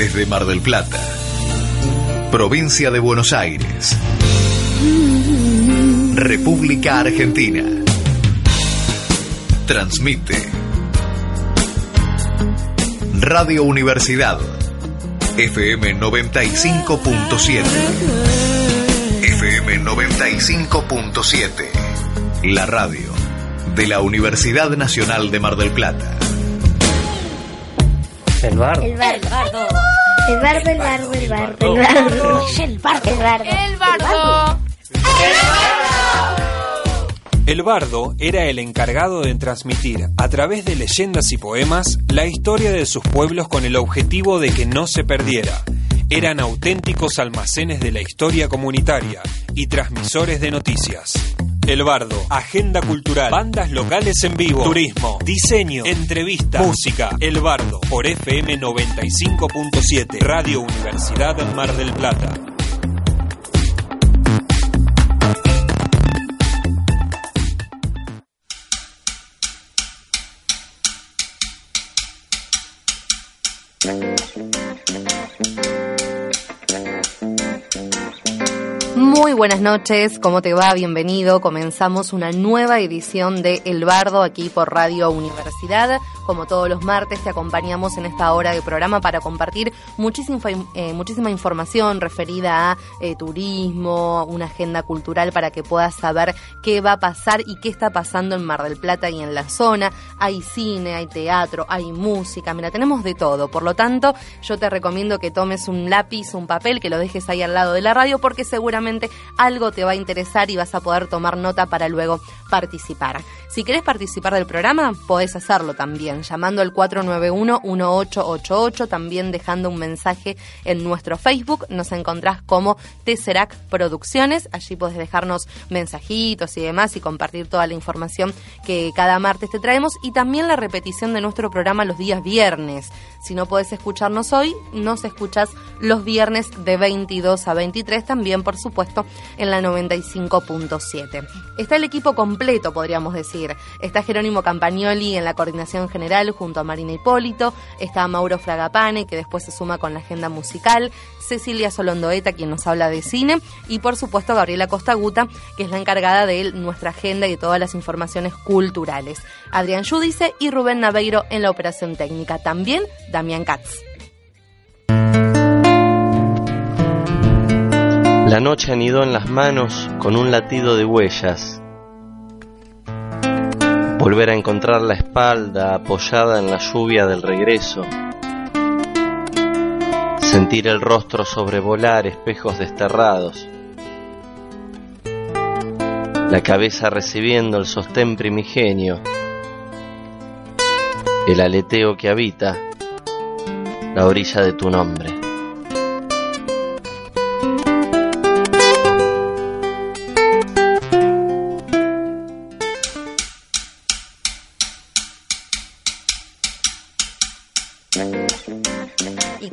Desde Mar del Plata, provincia de Buenos Aires, República Argentina. Transmite Radio Universidad, FM 95.7. FM 95.7. La radio de la Universidad Nacional de Mar del Plata. El bardo. El bardo. El bardo, el bardo, el bardo, el bardo. El bardo. El bardo. El bardo. El bardo era el encargado de transmitir, a través de leyendas y poemas, la historia de sus pueblos con el objetivo de que no se perdiera. Eran auténticos almacenes de la historia comunitaria y transmisores de noticias. El Bardo, agenda cultural, bandas locales en vivo, turismo, diseño, entrevista, música. El Bardo, por FM 95.7, Radio Universidad Mar del Plata. Muy buenas noches, ¿cómo te va? Bienvenido. Comenzamos una nueva edición de El Bardo aquí por Radio Universidad. Como todos los martes, te acompañamos en esta hora de programa para compartir muchísima, eh, muchísima información referida a eh, turismo, una agenda cultural para que puedas saber qué va a pasar y qué está pasando en Mar del Plata y en la zona. Hay cine, hay teatro, hay música, mira, tenemos de todo. Por lo tanto, yo te recomiendo que tomes un lápiz, un papel, que lo dejes ahí al lado de la radio porque seguramente algo te va a interesar y vas a poder tomar nota para luego participar. Si querés participar del programa, podés hacerlo también, llamando al 491-1888, también dejando un mensaje en nuestro Facebook. Nos encontrás como Tesserac Producciones. Allí podés dejarnos mensajitos y demás y compartir toda la información que cada martes te traemos y también la repetición de nuestro programa los días viernes. Si no podés escucharnos hoy, nos escuchás los viernes de 22 a 23, también por supuesto en la 95.7. Está el equipo completo, podríamos decir. Está Jerónimo Campagnoli en la coordinación general junto a Marina Hipólito, está Mauro Fragapane, que después se suma con la agenda musical, Cecilia Solondoeta, quien nos habla de cine, y por supuesto Gabriela Costaguta, que es la encargada de nuestra agenda y de todas las informaciones culturales. Adrián Yudice y Rubén Naveiro en la operación técnica. También Damián Katz. La noche anidó en las manos con un latido de huellas. Volver a encontrar la espalda apoyada en la lluvia del regreso. Sentir el rostro sobrevolar espejos desterrados. La cabeza recibiendo el sostén primigenio. El aleteo que habita la orilla de tu nombre.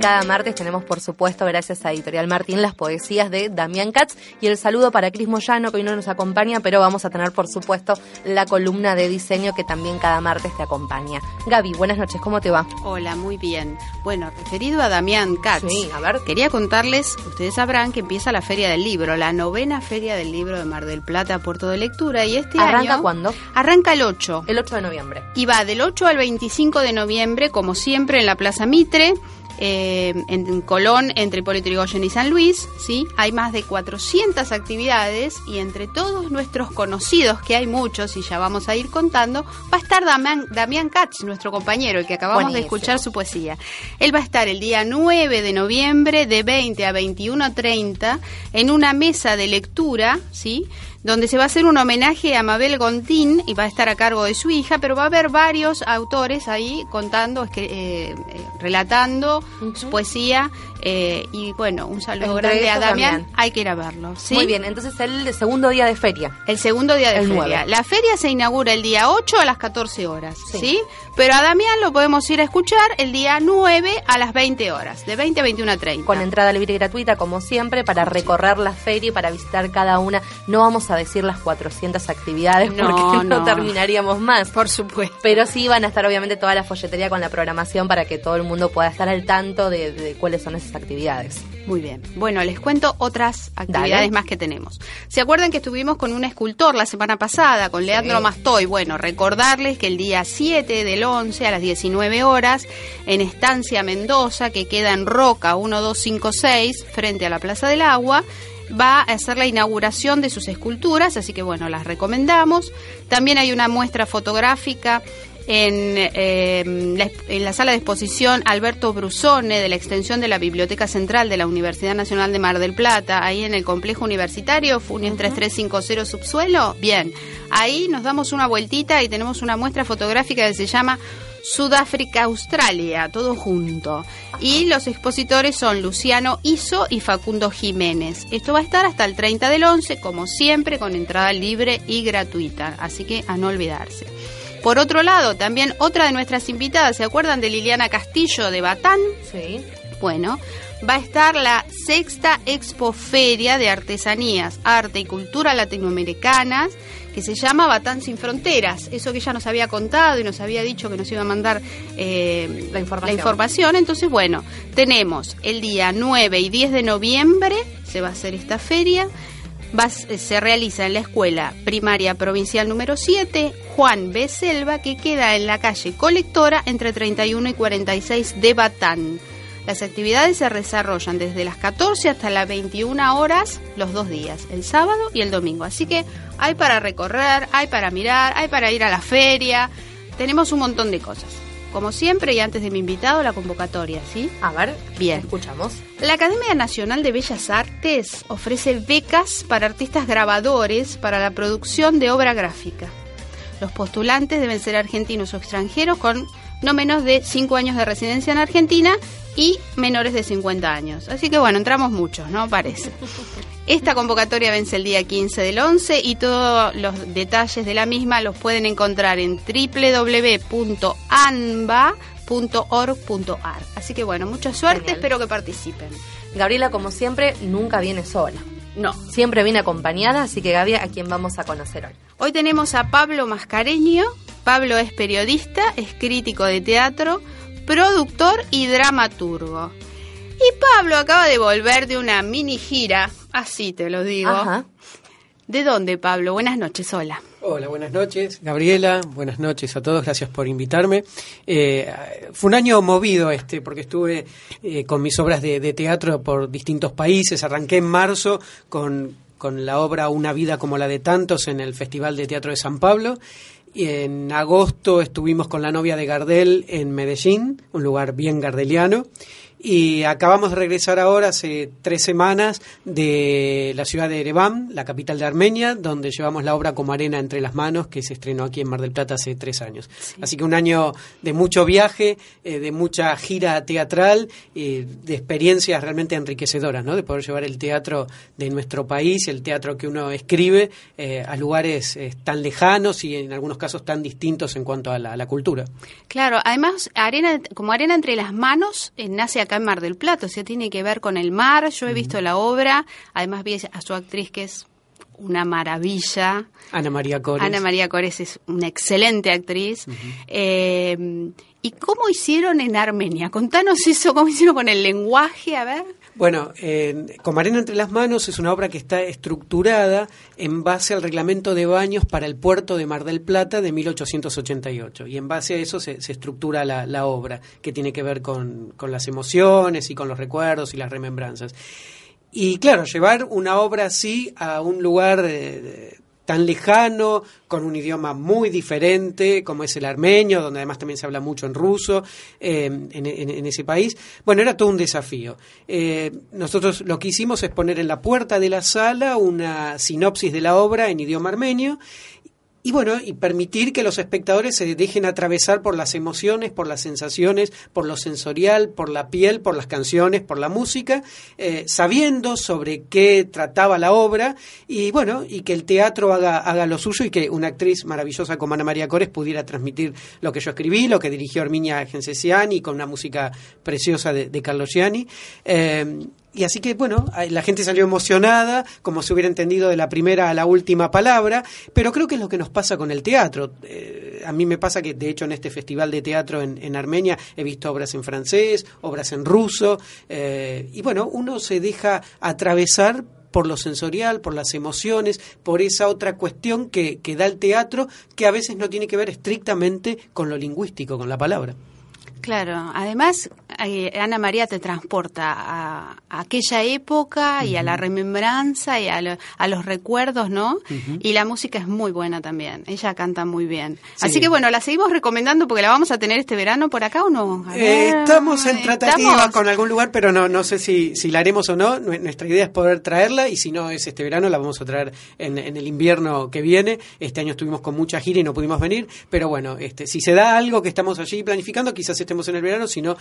Cada martes tenemos, por supuesto, gracias a Editorial Martín, las poesías de Damián Katz y el saludo para Cris Moyano, que hoy no nos acompaña, pero vamos a tener, por supuesto, la columna de diseño que también cada martes te acompaña. Gaby, buenas noches, ¿cómo te va? Hola, muy bien. Bueno, referido a Damián Katz, sí, a ver. quería contarles, ustedes sabrán que empieza la Feria del Libro, la novena Feria del Libro de Mar del Plata, Puerto de Lectura, y este ¿Arranca año... cuándo? Arranca el 8. El 8 de noviembre. Y va del 8 al 25 de noviembre, como siempre, en la Plaza Mitre eh, en Colón, entre Hipólito Yrigoyen y San Luis, ¿sí? Hay más de 400 actividades y entre todos nuestros conocidos, que hay muchos y ya vamos a ir contando, va a estar Damián, Damián Katz, nuestro compañero, el que acabamos Buenísimo. de escuchar su poesía. Él va a estar el día 9 de noviembre de 20 a 21.30 en una mesa de lectura, ¿sí? Donde se va a hacer un homenaje a Mabel Gontín y va a estar a cargo de su hija, pero va a haber varios autores ahí contando, eh, eh, relatando su poesía. Eh, y bueno, un saludo Entre grande a Damián. Hay que ir a verlo. ¿sí? Muy bien, entonces el segundo día de feria. El segundo día de El feria. nueve. La feria se inaugura el día 8 a las 14 horas, Sí. ¿sí? Pero a Damián lo podemos ir a escuchar el día 9 a las 20 horas, de 20 a 21 a 30. Con entrada libre y gratuita, como siempre, para recorrer la feria y para visitar cada una. No vamos a decir las 400 actividades No, porque no, no. terminaríamos más. Por supuesto. Pero sí van a estar obviamente toda la folletería con la programación para que todo el mundo pueda estar al tanto de, de cuáles son esas actividades. Muy bien. Bueno, les cuento otras actividades Dale. más que tenemos. ¿Se acuerdan que estuvimos con un escultor la semana pasada, con Leandro Mastoy? Bueno, recordarles que el día 7 del 11 a las 19 horas, en Estancia Mendoza, que queda en Roca 1256, frente a la Plaza del Agua, va a hacer la inauguración de sus esculturas, así que bueno, las recomendamos. También hay una muestra fotográfica en, eh, la, en la sala de exposición Alberto Brusone de la extensión de la Biblioteca Central de la Universidad Nacional de Mar del Plata, ahí en el complejo universitario, Funes 3350 subsuelo. Bien, ahí nos damos una vueltita y tenemos una muestra fotográfica que se llama Sudáfrica Australia, todo junto. Y los expositores son Luciano Iso y Facundo Jiménez. Esto va a estar hasta el 30 del 11, como siempre, con entrada libre y gratuita, así que a no olvidarse. Por otro lado, también otra de nuestras invitadas, ¿se acuerdan de Liliana Castillo de Batán? Sí. Bueno, va a estar la sexta expoferia de artesanías, arte y cultura latinoamericanas que se llama Batán sin Fronteras. Eso que ella nos había contado y nos había dicho que nos iba a mandar eh, La información. información. Entonces, bueno, tenemos el día 9 y 10 de noviembre, se va a hacer esta feria. Va a- se realiza en la escuela primaria provincial número 7, Juan B. Selva, que queda en la calle Colectora entre 31 y 46 de Batán. Las actividades se desarrollan desde las 14 hasta las 21 horas los dos días, el sábado y el domingo. Así que hay para recorrer, hay para mirar, hay para ir a la feria. Tenemos un montón de cosas. Como siempre, y antes de mi invitado, la convocatoria, ¿sí? A ver, Bien. escuchamos. La Academia Nacional de Bellas Artes ofrece becas para artistas grabadores para la producción de obra gráfica. Los postulantes deben ser argentinos o extranjeros con no menos de 5 años de residencia en Argentina y menores de 50 años. Así que bueno, entramos muchos, ¿no? Parece. Esta convocatoria vence el día 15 del 11 y todos los detalles de la misma los pueden encontrar en www.anba.org.ar. Así que bueno, mucha suerte, Genial. espero que participen. Gabriela, como siempre, nunca viene sola. No. Siempre viene acompañada, así que Gaby, a quien vamos a conocer hoy. Hoy tenemos a Pablo Mascareño. Pablo es periodista, es crítico de teatro, productor y dramaturgo. Y Pablo acaba de volver de una mini gira, así te lo digo. Ajá. ¿De dónde, Pablo? Buenas noches, hola. Hola, buenas noches. Gabriela, buenas noches a todos, gracias por invitarme. Eh, fue un año movido este, porque estuve eh, con mis obras de, de teatro por distintos países. Arranqué en marzo con, con la obra Una vida como la de tantos en el Festival de Teatro de San Pablo. Y en agosto estuvimos con la novia de Gardel en Medellín, un lugar bien gardeliano. Y acabamos de regresar ahora, hace tres semanas, de la ciudad de Ereván, la capital de Armenia, donde llevamos la obra como arena entre las manos, que se estrenó aquí en Mar del Plata hace tres años. Así que un año de mucho viaje, eh, de mucha gira teatral, eh, de experiencias realmente enriquecedoras, ¿no? De poder llevar el teatro de nuestro país, el teatro que uno escribe, eh, a lugares eh, tan lejanos y en algunos casos tan distintos en cuanto a la, a la cultura. Claro, además, arena, como arena entre las manos, nace acá en Mar del Plata, o sea, tiene que ver con el mar. Yo he visto la obra, además vi a su actriz que es una maravilla. Ana María Cores. Ana María Cores es una excelente actriz. Eh, ¿Y cómo hicieron en Armenia? Contanos eso, cómo hicieron con el lenguaje, a ver. Bueno, eh, Como Arena entre las manos es una obra que está estructurada en base al reglamento de baños para el puerto de Mar del Plata de 1888. Y en base a eso se, se estructura la, obra, que tiene que ver con, con las emociones y con los recuerdos y las remembranzas. Y claro, llevar una obra así a un lugar tan lejano, con un idioma muy diferente, como es el armenio, donde además también se habla mucho en ruso eh, en, ese país. Bueno, era todo un desafío. Eh, nosotros lo que hicimos es poner en la puerta de la sala una sinopsis de la obra en idioma armenio y bueno, y permitir que los espectadores se dejen atravesar por las emociones, por las sensaciones, por lo sensorial, por la piel, por las canciones, por la música, eh, sabiendo sobre qué trataba la obra y bueno, y que el teatro haga, haga lo suyo y que una actriz maravillosa como Ana María Cores pudiera transmitir lo que yo escribí, lo que dirigió Arminia Gensesiani con una música preciosa de, Carlos Gianni. Eh, y así que, bueno, la gente salió emocionada, como se hubiera entendido de la primera a la última palabra, pero creo que es lo que nos pasa con el teatro. Eh, a mí me pasa que, de hecho, en este festival de teatro en, Armenia he visto obras en francés, obras en ruso, eh, y bueno, uno se deja atravesar por lo sensorial, por las emociones, por esa otra cuestión que, que da el teatro, que a veces no tiene que ver estrictamente con lo lingüístico, con la palabra. Claro, además eh, Ana María te transporta a, aquella época y a la remembranza y a, los recuerdos, ¿no? Y la música es muy buena también, ella canta muy bien. Así que bueno, la seguimos recomendando porque la vamos a tener este verano por acá o no. Eh, estamos en tratativa con algún lugar, pero no, no sé si, si la haremos o no. Nuestra idea es poder traerla y si no es este verano, la vamos a traer en, en el invierno que viene. Este año estuvimos con mucha gira y no pudimos venir, pero bueno, este, si se da algo que estamos allí planificando, quizás estemos en el verano, sino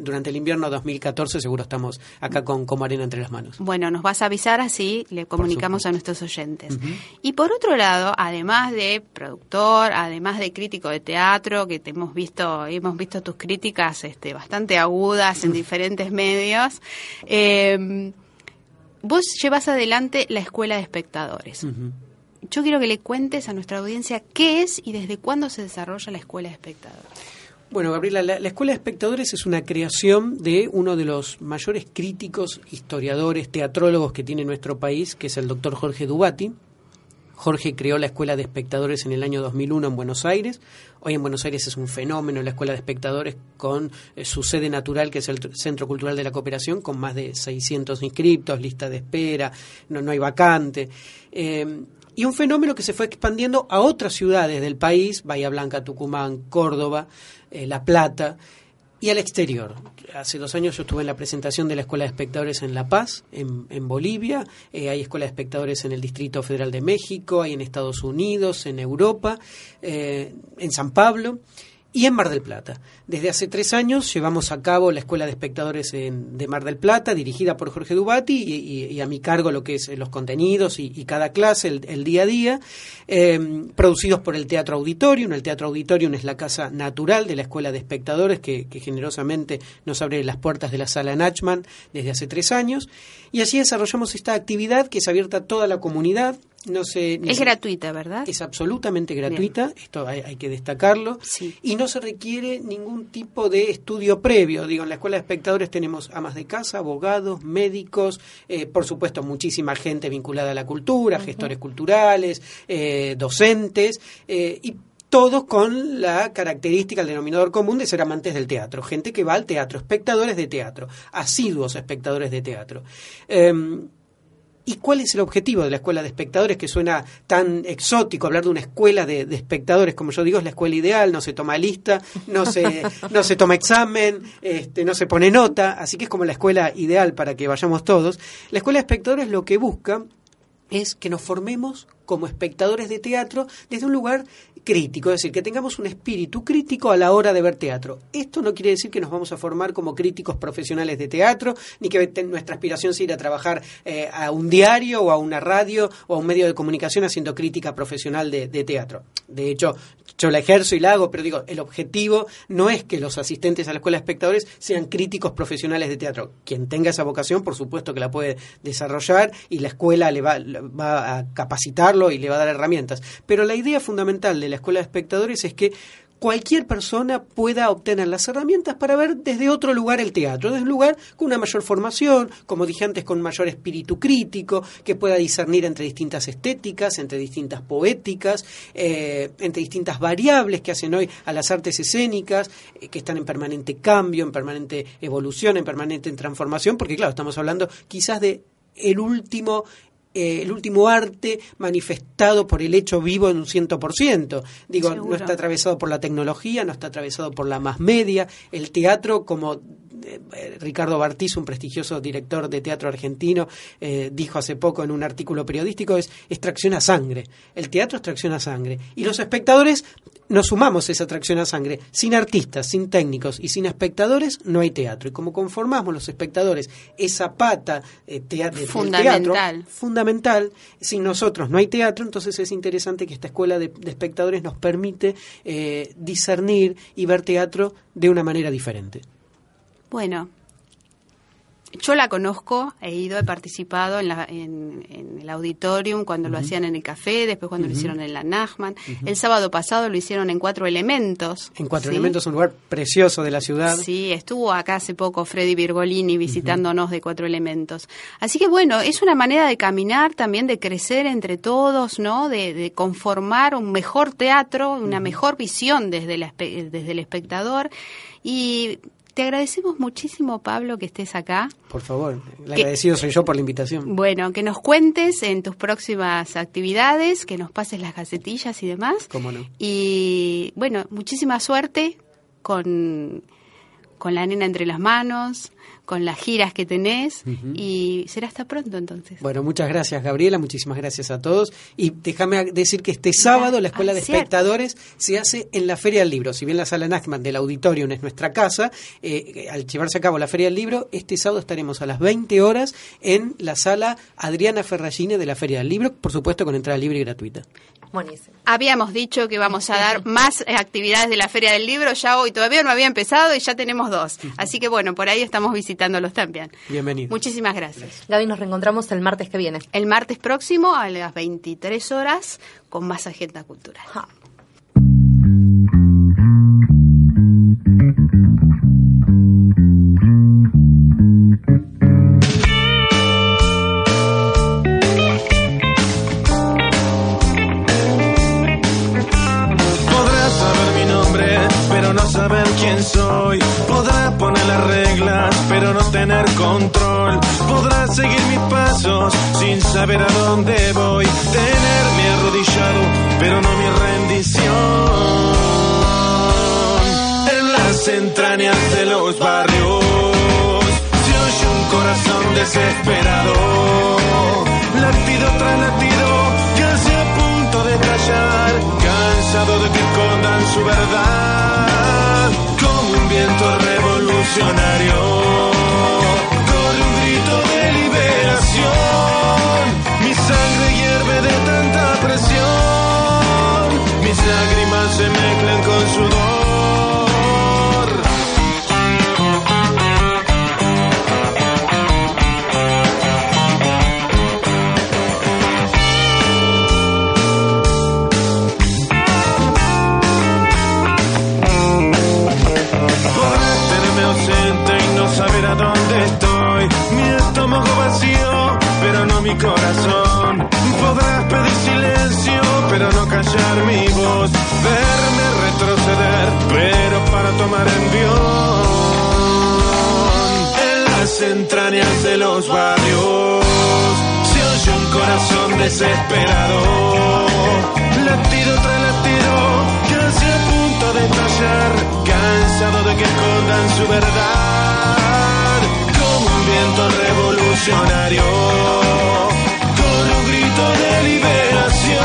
durante el invierno 2014 seguro estamos acá con arena entre las manos. Bueno, nos vas a avisar así le comunicamos a nuestros oyentes. Y por otro lado, además de productor, además de crítico de teatro, que te hemos visto, hemos visto tus críticas este, bastante agudas en diferentes medios, eh, vos llevas adelante la Escuela de Espectadores. Yo quiero que le cuentes a nuestra audiencia qué es y desde cuándo se desarrolla la Escuela de Espectadores. Bueno, Gabriela, la, Escuela de Espectadores es una creación de uno de los mayores críticos, historiadores, teatrólogos que tiene nuestro país, que es el doctor Jorge Dubati. Jorge creó la Escuela de Espectadores en el año 2001 en Buenos Aires. Hoy en Buenos Aires es un fenómeno la Escuela de Espectadores con eh, su sede natural, que es el Centro Cultural de la Cooperación, con más de 600 inscriptos, lista de espera, no, no hay vacante. Eh, y un fenómeno que se fue expandiendo a otras ciudades del país, Bahía Blanca, Tucumán, Córdoba, eh, La Plata y al exterior. Hace dos años yo estuve en la presentación de la Escuela de Espectadores en La Paz, en, Bolivia, eh, hay Escuela de Espectadores en el Distrito Federal de México, hay en Estados Unidos, en Europa, eh, en San Pablo y en Mar del Plata. Desde hace tres años llevamos a cabo la Escuela de Espectadores de Mar del Plata, dirigida por Jorge Dubati, y, a mi cargo lo que es los contenidos y, cada clase, el, día a día, em, producidos por el Teatro Auditorium. El Teatro Auditorium es la casa natural de la Escuela de Espectadores que, generosamente nos abre las puertas de la sala Nachman desde hace tres años. Y así desarrollamos esta actividad que es abierta a toda la comunidad, no sé, es gratuita, ¿verdad? Es absolutamente gratuita, esto hay, que destacarlo. Y no se requiere ningún tipo de estudio previo. Digo, en la Escuela de Espectadores tenemos amas de casa, abogados, médicos, eh, por supuesto muchísima gente vinculada a la cultura, gestores culturales, eh, docentes, eh, y todos con la característica, el denominador común de ser amantes del teatro, gente que va al teatro, espectadores de teatro, asiduos espectadores de teatro. Em, ¿Y cuál es el objetivo de la escuela de espectadores que suena tan exótico? Hablar de una escuela de, espectadores, como yo digo, es la escuela ideal, no se toma lista, no se, no se toma examen, este, no se pone nota, así que es como la escuela ideal para que vayamos todos. La escuela de espectadores lo que busca es que nos formemos como espectadores de teatro desde un lugar crítico, es decir, que tengamos un espíritu crítico a la hora de ver teatro. Esto no quiere decir que nos vamos a formar como críticos profesionales de teatro, ni que nuestra aspiración sea ir a trabajar eh, a un diario o a una radio o a un medio de comunicación haciendo crítica profesional de, teatro. De hecho, yo la ejerzo y la hago, pero digo, el objetivo no es que los asistentes a la escuela de espectadores sean críticos profesionales de teatro. Quien tenga esa vocación, por supuesto que la puede desarrollar y la escuela le va, va a capacitarlo y le va a dar herramientas. Pero la idea fundamental de la Escuela de Espectadores es que cualquier persona pueda obtener las herramientas para ver desde otro lugar el teatro, desde un lugar con una mayor formación, como dije antes, con mayor espíritu crítico, que pueda discernir entre distintas estéticas, entre distintas poéticas, eh, entre distintas variables que hacen hoy a las artes escénicas, eh, que están en permanente cambio, en permanente evolución, en permanente transformación, porque claro, estamos hablando quizás de el último eh, el último arte manifestado por el hecho vivo en un ciento por ciento. Digo, no está atravesado por la tecnología, no está atravesado por la más media. El teatro, como Ricardo Bartiz, un prestigioso director de teatro argentino, eh, dijo hace poco en un artículo periodístico, es extracción a sangre. El teatro es tracción a sangre. Y los espectadores nos sumamos esa tracción a sangre. Sin artistas, sin técnicos y sin espectadores no hay teatro. Y como conformamos los espectadores esa pata eh, fundamental. teatro fundamental, sin nosotros no hay teatro, entonces es interesante que esta escuela de, espectadores nos permite discernir y ver teatro de una manera diferente. Bueno, yo la conozco, he ido, he participado en, la, en, el auditorium cuando lo hacían en el café, después cuando lo hicieron en la Nachman. El sábado pasado lo hicieron en Cuatro Elementos. En Cuatro Elementos, un lugar precioso de la ciudad. Sí, estuvo acá hace poco Freddy Virgolini visitándonos de Cuatro Elementos. Así que bueno, es una manera de caminar también, de crecer entre todos, ¿no? De, de conformar un mejor teatro, una mejor visión desde, la, desde el espectador. Y te agradecemos muchísimo, Pablo, que estés acá. Por favor, el agradecido soy yo por la invitación. Bueno, que nos cuentes en tus próximas actividades, que nos pases las gacetillas y demás. Cómo no. Y bueno, muchísima suerte con, con la nena entre las manos, con las giras que tenés y será hasta pronto entonces. Bueno, muchas gracias Gabriela, muchísimas gracias a todos y déjame decir que este sábado la Escuela ah, de Espectadores se hace en la Feria del Libro, si bien la sala Nachman del auditorio es nuestra casa, eh, al llevarse a cabo la Feria del Libro, este sábado estaremos a las 20 horas en la sala Adriana Ferragine de la Feria del Libro, por supuesto con entrada libre y gratuita. Buenísimo. Habíamos dicho que vamos a dar más actividades de la Feria del Libro, ya hoy todavía no había empezado y ya tenemos dos. Así que bueno, por ahí estamos visitándolos también. Bienvenido. Muchísimas gracias. Gaby, nos reencontramos el martes que viene. El martes próximo a las 23 horas con más agenda cultural. Podrá poner las reglas, pero no tener control. Podrá seguir mis pasos sin saber a dónde voy. Tenerme arrodillado, pero no mi rendición. En las entrañas de los barrios se oye un corazón desesperado. Latido tras latido, casi a punto de callar, cansado de que escondan su verdad movimiento revolucionario. Con un grito de liberación, mi sangre hierve de tanta presión, mis lágrimas se mezclan con sudor. Corazón. Podrás pedir silencio, pero no callar mi voz. Verme retroceder, pero para tomar envión. En las entrañas de los barrios se oye un corazón desesperado. Latido tras latido, casi a punto de estallar, cansado de que escondan su verdad. Como un viento revolucionario de liberación.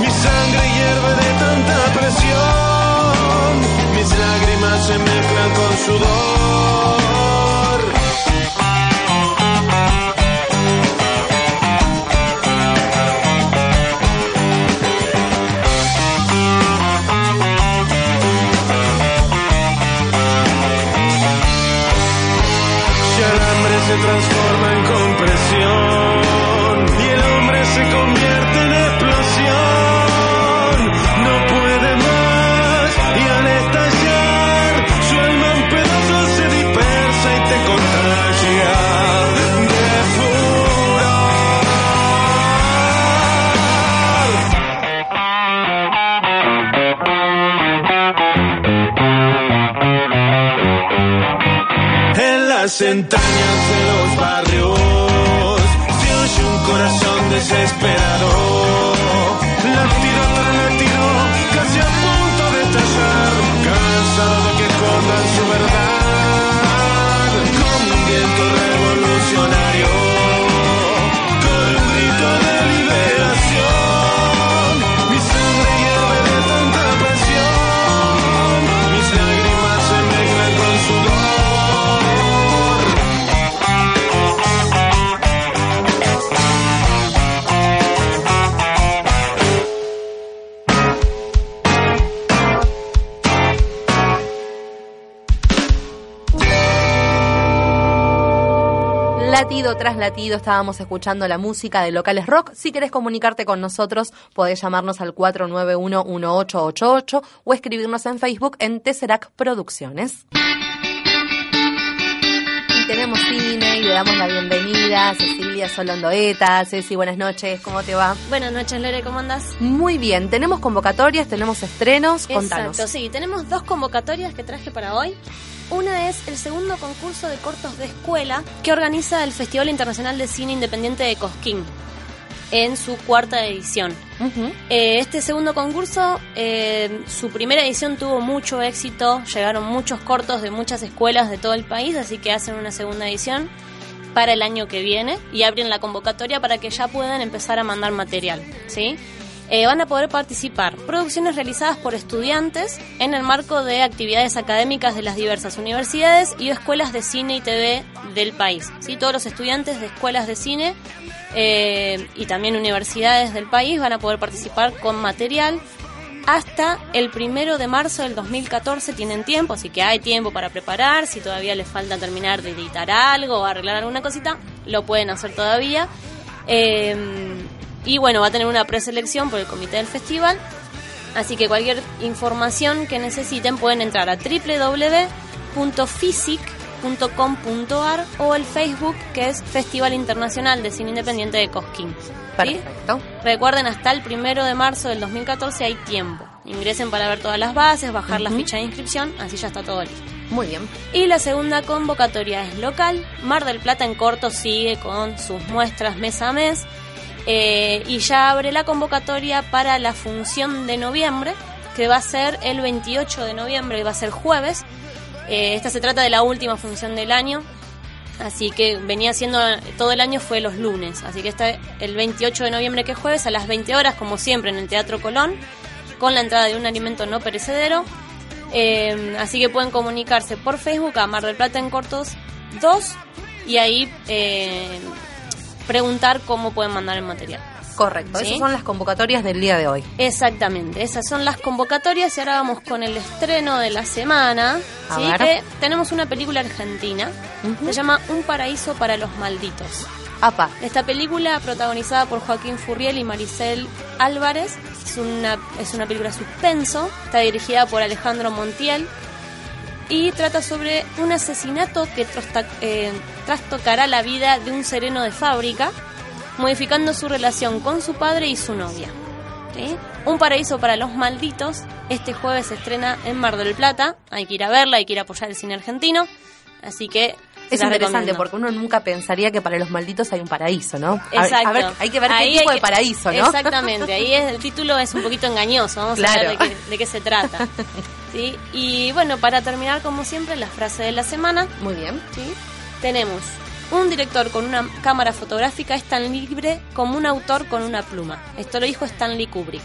Mi sangre hierve de tanta presión. Mis lágrimas se mezclan con sudor. Tras latido estábamos escuchando la música de Locales Rock. Si querés comunicarte con nosotros, podés llamarnos al 491-1888 o escribirnos en Facebook en Tesserac Producciones. Y tenemos cine y le damos la bienvenida a Cecilia Solondoeta. Ceci, buenas noches, ¿cómo te va? Buenas noches, Lore, ¿cómo andás? Muy bien, tenemos convocatorias, tenemos estrenos, contanos. Exacto, sí, tenemos dos convocatorias que traje para hoy. Una es el segundo concurso de cortos de escuela que organiza el Festival Internacional de Cine Independiente de Cosquín en su cuarta edición. Eh, este segundo concurso, eh, su primera edición tuvo mucho éxito, llegaron muchos cortos de muchas escuelas de todo el país, así que hacen una segunda edición para el año que viene y abren la convocatoria para que ya puedan empezar a mandar material, ¿sí? Eh, van a poder participar producciones realizadas por estudiantes en el marco de actividades académicas de las diversas universidades y escuelas de cine y TV del país. ¿sí? Todos los estudiantes de escuelas de cine eh, y también universidades del país van a poder participar con material hasta el primero de marzo del 2014 tienen tiempo, así que hay tiempo para preparar. Si todavía les falta terminar de editar algo o arreglar alguna cosita, lo pueden hacer todavía. Eh, y bueno, va a tener una preselección por el comité del festival. Así que cualquier información que necesiten pueden entrar a www.physic.com.ar o el Facebook que es Festival Internacional de Cine Independiente de Cosquín. ¿sí? Perfecto. Recuerden, hasta el primero de marzo del 2014 hay tiempo. Ingresen para ver todas las bases, bajar la Ujú. ficha de inscripción, así ya está todo listo. Muy bien. Y la segunda convocatoria es local. Mar del Plata en corto sigue con sus muestras mes a mes. Eh, y ya abre la convocatoria para la función de noviembre, que va a ser el 28 de noviembre, va a ser jueves. Eh, esta se trata de la última función del año. Así que venía siendo todo el año fue los lunes. Así que está el 28 de noviembre que es jueves a las 20 horas, como siempre, en el Teatro Colón, con la entrada de un alimento no perecedero. Eh, así que pueden comunicarse por Facebook a Mar del Plata en Cortos 2 y ahí preguntar cómo pueden mandar el material. Correcto, ¿Sí? esas son las convocatorias del día de hoy. Exactamente, esas son las convocatorias y ahora vamos con el estreno de la semana. A ¿sí? ver. Que tenemos una película argentina, se llama Un paraíso para los malditos. Apa. Esta película, protagonizada por Joaquín Furriel y Maricel Álvarez, es una, es una película suspenso, está dirigida por Alejandro Montiel y trata sobre un asesinato que trosta- eh, trastocará la vida de un sereno de fábrica, modificando su relación con su padre y su novia. ¿sí? Un paraíso para los malditos, este jueves se estrena en Mar del Plata, hay que ir a verla, hay que ir a apoyar el cine argentino, así que... Es interesante recomiendo. porque uno nunca pensaría que para los malditos hay un paraíso, ¿no? Exacto. A ver, hay que ver Ahí qué tipo de paraíso, ¿no? Exactamente, ahí es- el título es un poquito engañoso, vamos a ver de qué, de qué se trata. ¿sí? Y bueno, para terminar, como siempre, la frase de la semana. Muy bien. ¿sí? Tenemos, un director con una cámara fotográfica es tan libre como un autor con una pluma. Esto lo dijo Stanley Kubrick.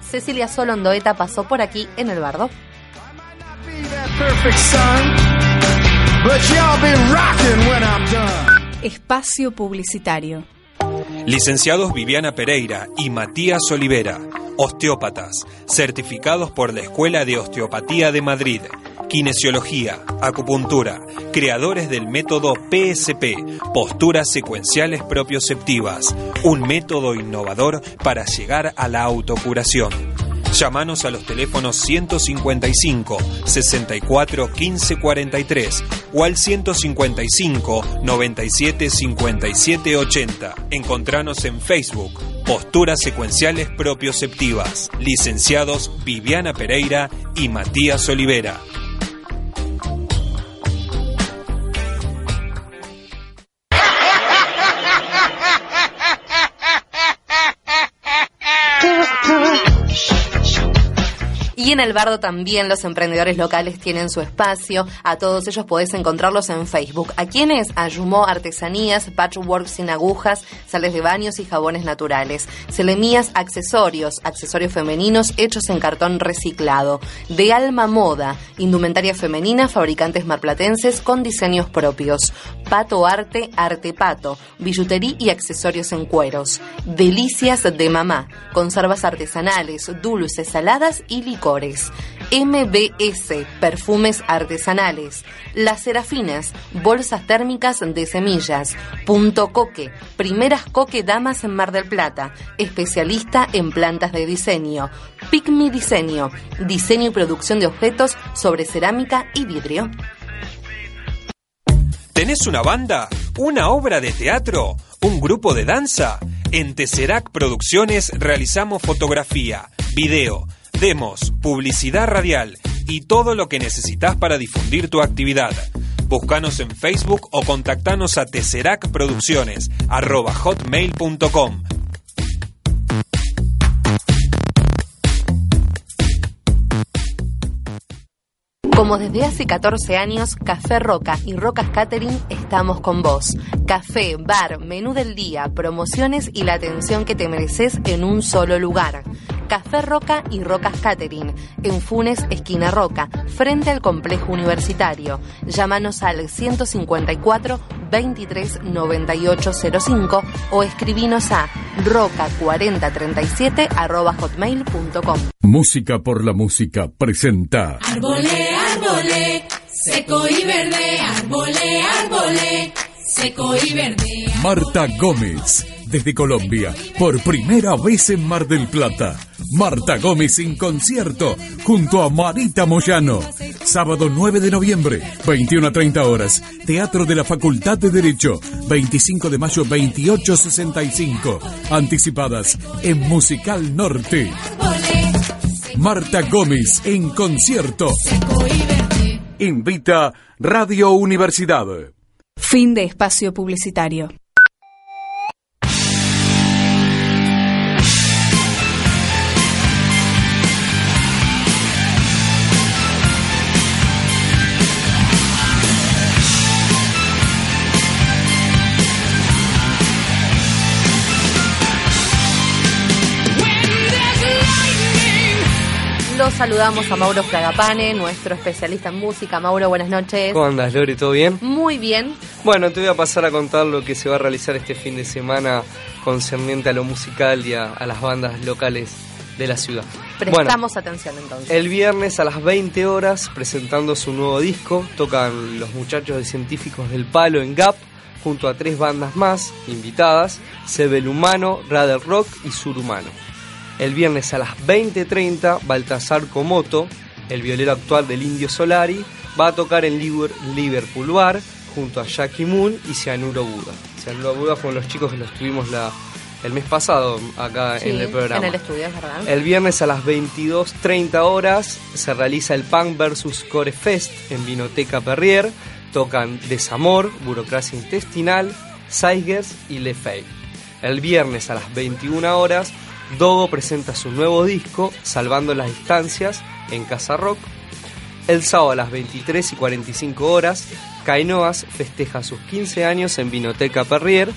Cecilia Solondoeta pasó por aquí en el bardo. Espacio Publicitario. Licenciados Viviana Pereira y Matías Olivera, osteópatas, certificados por la Escuela de Osteopatía de Madrid, kinesiología, acupuntura, creadores del método PSP, posturas secuenciales propioceptivas, un método innovador para llegar a la autocuración. Llámanos a los teléfonos 155 64 15 43 o al 155 97 57 80. Encontranos en Facebook. Posturas secuenciales propioceptivas. Licenciados Viviana Pereira y Matías Olivera. En el Bardo también los emprendedores locales tienen su espacio. A todos ellos podés encontrarlos en Facebook. ¿A quiénes? A Artesanías, Patchwork sin agujas, sales de baños y jabones naturales. Selemías Accesorios, accesorios femeninos hechos en cartón reciclado. De Alma Moda, indumentaria femenina, fabricantes marplatenses con diseños propios. Pato Arte, Arte Pato, billutería y accesorios en cueros. Delicias de Mamá, conservas artesanales, dulces, saladas y licores. MBS, perfumes artesanales. Las Serafinas, bolsas térmicas de semillas. Punto Coque, primeras coque damas en Mar del Plata, especialista en plantas de diseño. Picmi Diseño, diseño y producción de objetos sobre cerámica y vidrio. ¿Tenés una banda? ¿Una obra de teatro? ¿Un grupo de danza? En Tesserac Producciones realizamos fotografía, video, demos, publicidad radial y todo lo que necesitas para difundir tu actividad. Búscanos en Facebook o contactanos a tesseracproducciones@hotmail.com. Como desde hace 14 años, Café Roca y Rocas Catering estamos con vos. Café, bar, menú del día, promociones y la atención que te mereces en un solo lugar. Café Roca y Rocas Catering, en Funes, esquina Roca, frente al complejo universitario. Llámanos al 154 23 9805 o escribinos a roca4037 arroba hotmail.com. Música por la música presenta. Árbole, árbole, seco y verde, árbole, árbole, seco y verde. Marta Gómez, desde Colombia, por primera vez en Mar del Plata. Marta Gómez en concierto, junto a Marita Moyano. Sábado 9 de noviembre, 21 a 30 horas. Teatro de la Facultad de Derecho, 25 de mayo, 2865. Anticipadas en Musical Norte. Marta Gómez en concierto. Invita Radio Universidad. Fin de espacio publicitario. Saludamos a Mauro Fragapane, nuestro especialista en música. Mauro, buenas noches. ¿Cómo andas, Lori? ¿Todo bien? Muy bien. Bueno, te voy a pasar a contar lo que se va a realizar este fin de semana concerniente a lo musical y a, a las bandas locales de la ciudad. Prestamos atención entonces. El viernes a las 20 horas, presentando su nuevo disco, tocan los muchachos de Científicos del Palo en Gap, junto a tres bandas más invitadas, Sebel Humano, Radar Rock y Surhumano. El viernes a las 20.30, Baltasar Comoto, el violero actual del Indio Solari, va a tocar en Liverpool Bar junto a Jackie Moon y Cianuro Buda. Cianuro Buda fueron los chicos que los tuvimos la, el mes pasado acá Sí, en el programa. En el estudio, es verdad. El viernes a las 22.30 horas se realiza el Punk vs Core Fest en Vinoteca Perrier. Tocan Desamor, Burocracia Intestinal, Zeigers y Le Fay. El viernes a las 21 horas, Dogo presenta su nuevo disco, Salvando las Distancias, en Casa Rock. El sábado a las 23 y 45 horas, Cainoas festeja sus 15 años en Vinoteca Perrier.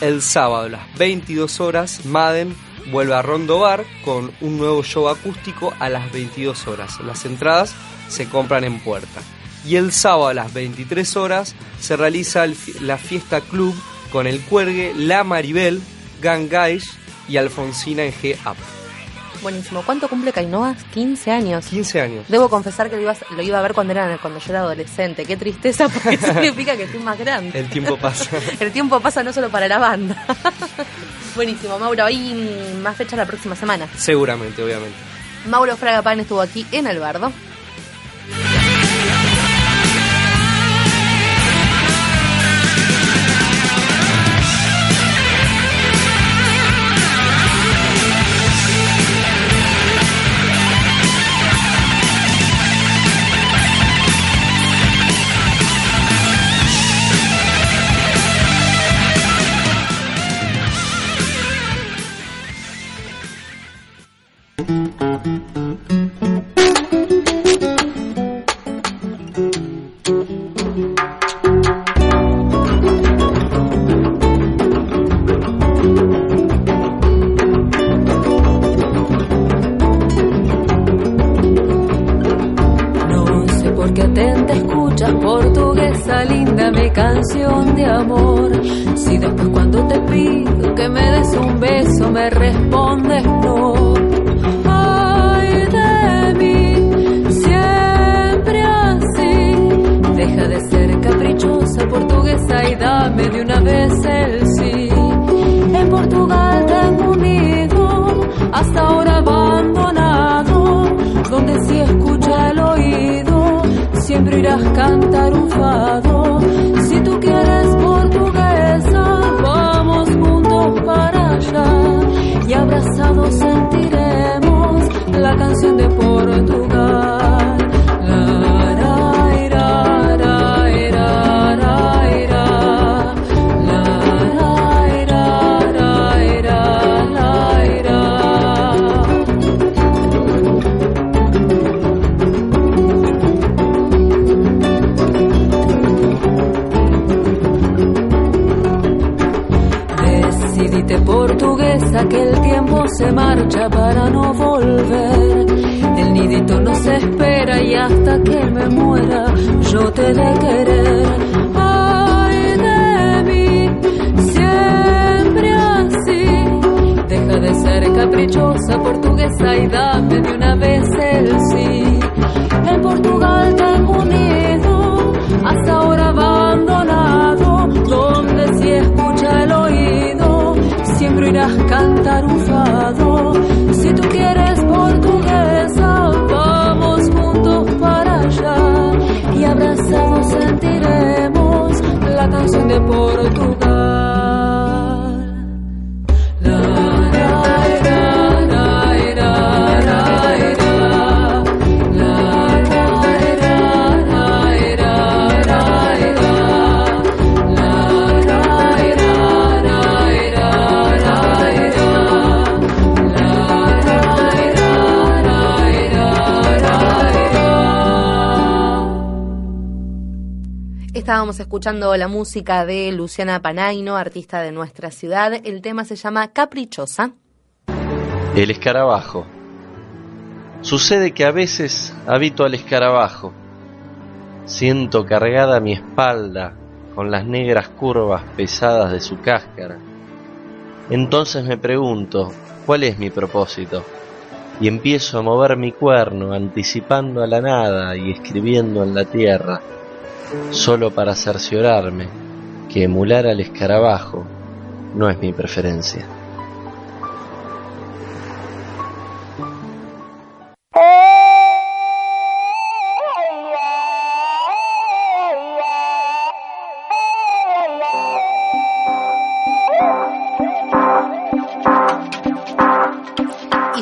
El sábado a las 22 horas, Madden vuelve a Rondo Bar con un nuevo show acústico a las 22 horas. Las entradas se compran en puerta. Y el sábado a las 23 horas se realiza la fiesta club con el cuergue La Maribel, Gangaish y Alfonsina en G-Up. Buenísimo. ¿Cuánto cumple Cainoas? 15 años. 15 años. Debo confesar que lo iba, lo iba a ver cuando, era, cuando yo era adolescente. Qué tristeza, porque significa que estoy más grande. El tiempo pasa. El tiempo pasa no solo para la banda. Buenísimo, Mauro. Hay más fechas la próxima semana. Seguramente, obviamente. Mauro Fragapán estuvo aquí en El Bardo. Un beso me respondes no. Ay de mí, siempre así. Deja de ser caprichosa portuguesa y dame de una vez el sí. En Portugal tengo un nido, hasta ahora abandonado, donde si escucha el oído, siempre irás cantar un fado. Si tú quieres y abrazados sentiremos la canción de Portugal. Marcha para no volver. El nidito no se espera y hasta que me muera yo te de querer. Ay de mí, siempre así. Deja de ser caprichosa portuguesa y dame de una vez el sí. En Portugal tengo a cantar un fado. Si tú quieres portuguesa, vamos juntos para allá y abrazados sentiremos la canción de Portugal. Estábamos escuchando la música de Luciana Panaino, artista de nuestra ciudad. El tema se llama Caprichosa. El escarabajo. Sucede que a veces habito al escarabajo. Siento cargada mi espalda con las negras curvas pesadas de su cáscara. Entonces me pregunto, ¿cuál es mi propósito? Y empiezo a mover mi cuerno anticipando a la nada y escribiendo en la tierra, solo para cerciorarme que emular al escarabajo no es mi preferencia.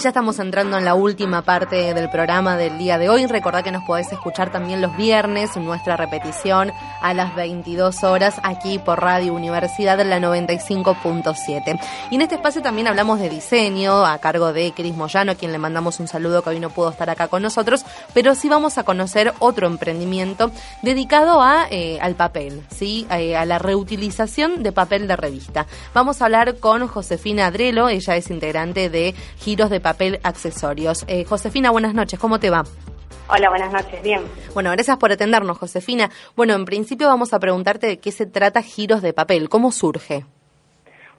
Ya estamos entrando en la última parte del programa del día de hoy. Recordad que nos podés escuchar también los viernes, nuestra repetición a las 22 horas aquí por Radio Universidad en la 95.7. Y en este espacio también hablamos de diseño a cargo de Cris Moyano, a quien le mandamos un saludo que hoy no pudo estar acá con nosotros, pero sí vamos a conocer otro emprendimiento dedicado a, eh, al papel, ¿sí? Eh, a la reutilización de papel de revista. Vamos a hablar con Josefina Adrelo, ella es integrante de Giros de Papel Accesorios. Eh, Josefina, buenas noches, ¿cómo te va? Hola, buenas noches, bien. Bueno, gracias por atendernos, Josefina. Bueno, en principio vamos a preguntarte de qué se trata Giros de Papel, ¿cómo surge?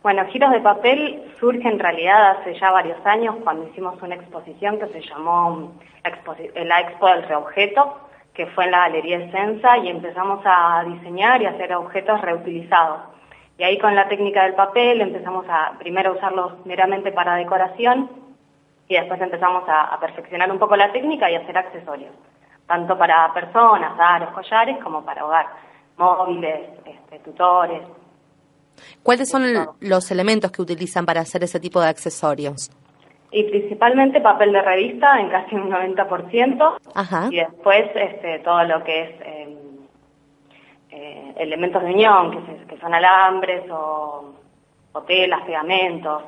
Bueno, Giros de Papel surge en realidad hace ya varios años cuando hicimos una exposición que se llamó la, exposi- eh, la Expo del Reobjeto, que fue en la Galería Essenza y empezamos a diseñar y hacer objetos reutilizados. Y ahí con la técnica del papel empezamos a primero usarlos meramente para decoración y después empezamos a, a perfeccionar un poco la técnica y hacer accesorios, tanto para personas, aros, collares, como para hogar, móviles, este, tutores. ¿Cuáles son los elementos que utilizan para hacer ese tipo de accesorios? Y principalmente papel de revista en casi un 90%. Ajá. Y después este, todo lo que es eh, eh, elementos de unión, que, se- que son alambres o, o telas, pegamentos,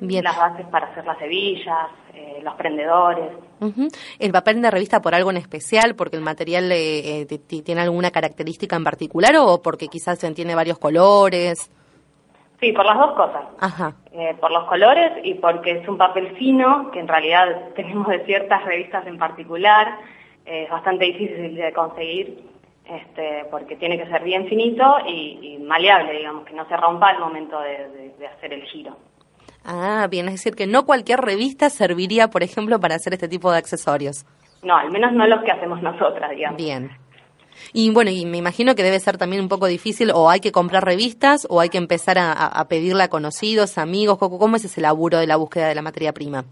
Bien. las bases para hacer las hebillas, eh, los prendedores. Ujú. ¿El papel de revista por algo en especial, porque el material eh, eh, ti- ti- tiene alguna característica en particular o porque quizás tiene varios colores? Sí, por las dos cosas. Ajá. Eh, por los colores y porque es un papel fino, que en realidad tenemos de ciertas revistas en particular, es bastante difícil de conseguir este, porque tiene que ser bien finito y, y maleable, digamos, que no se rompa al momento de, de- de hacer el giro. Ah, bien, es decir, que no cualquier revista serviría, por ejemplo, para hacer este tipo de accesorios. No, al menos no los que hacemos nosotras, digamos. Bien. Y bueno, y me imagino que debe ser también un poco difícil, o hay que comprar revistas, o hay que empezar a, a- a pedirle a conocidos, amigos, ¿cómo cómo es ese laburo de la búsqueda de la materia prima?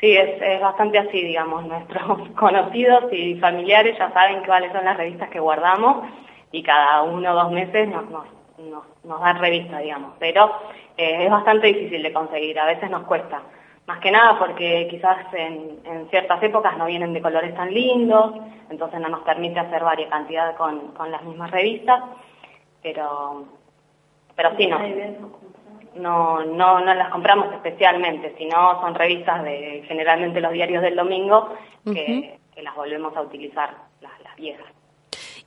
Sí, es, es bastante así, digamos, nuestros conocidos y familiares ya saben cuáles son las revistas que guardamos y cada uno o dos meses nos, nos, nos, nos dan revistas, digamos, pero eh, es bastante difícil de conseguir, a veces nos cuesta, más que nada porque quizás en, en ciertas épocas no vienen de colores tan lindos, entonces no nos permite hacer varias cantidad con, con las mismas revistas, pero, pero sí, no, no, no, no las compramos especialmente, sino son revistas de generalmente los diarios del domingo que, que las volvemos a utilizar, las, las viejas.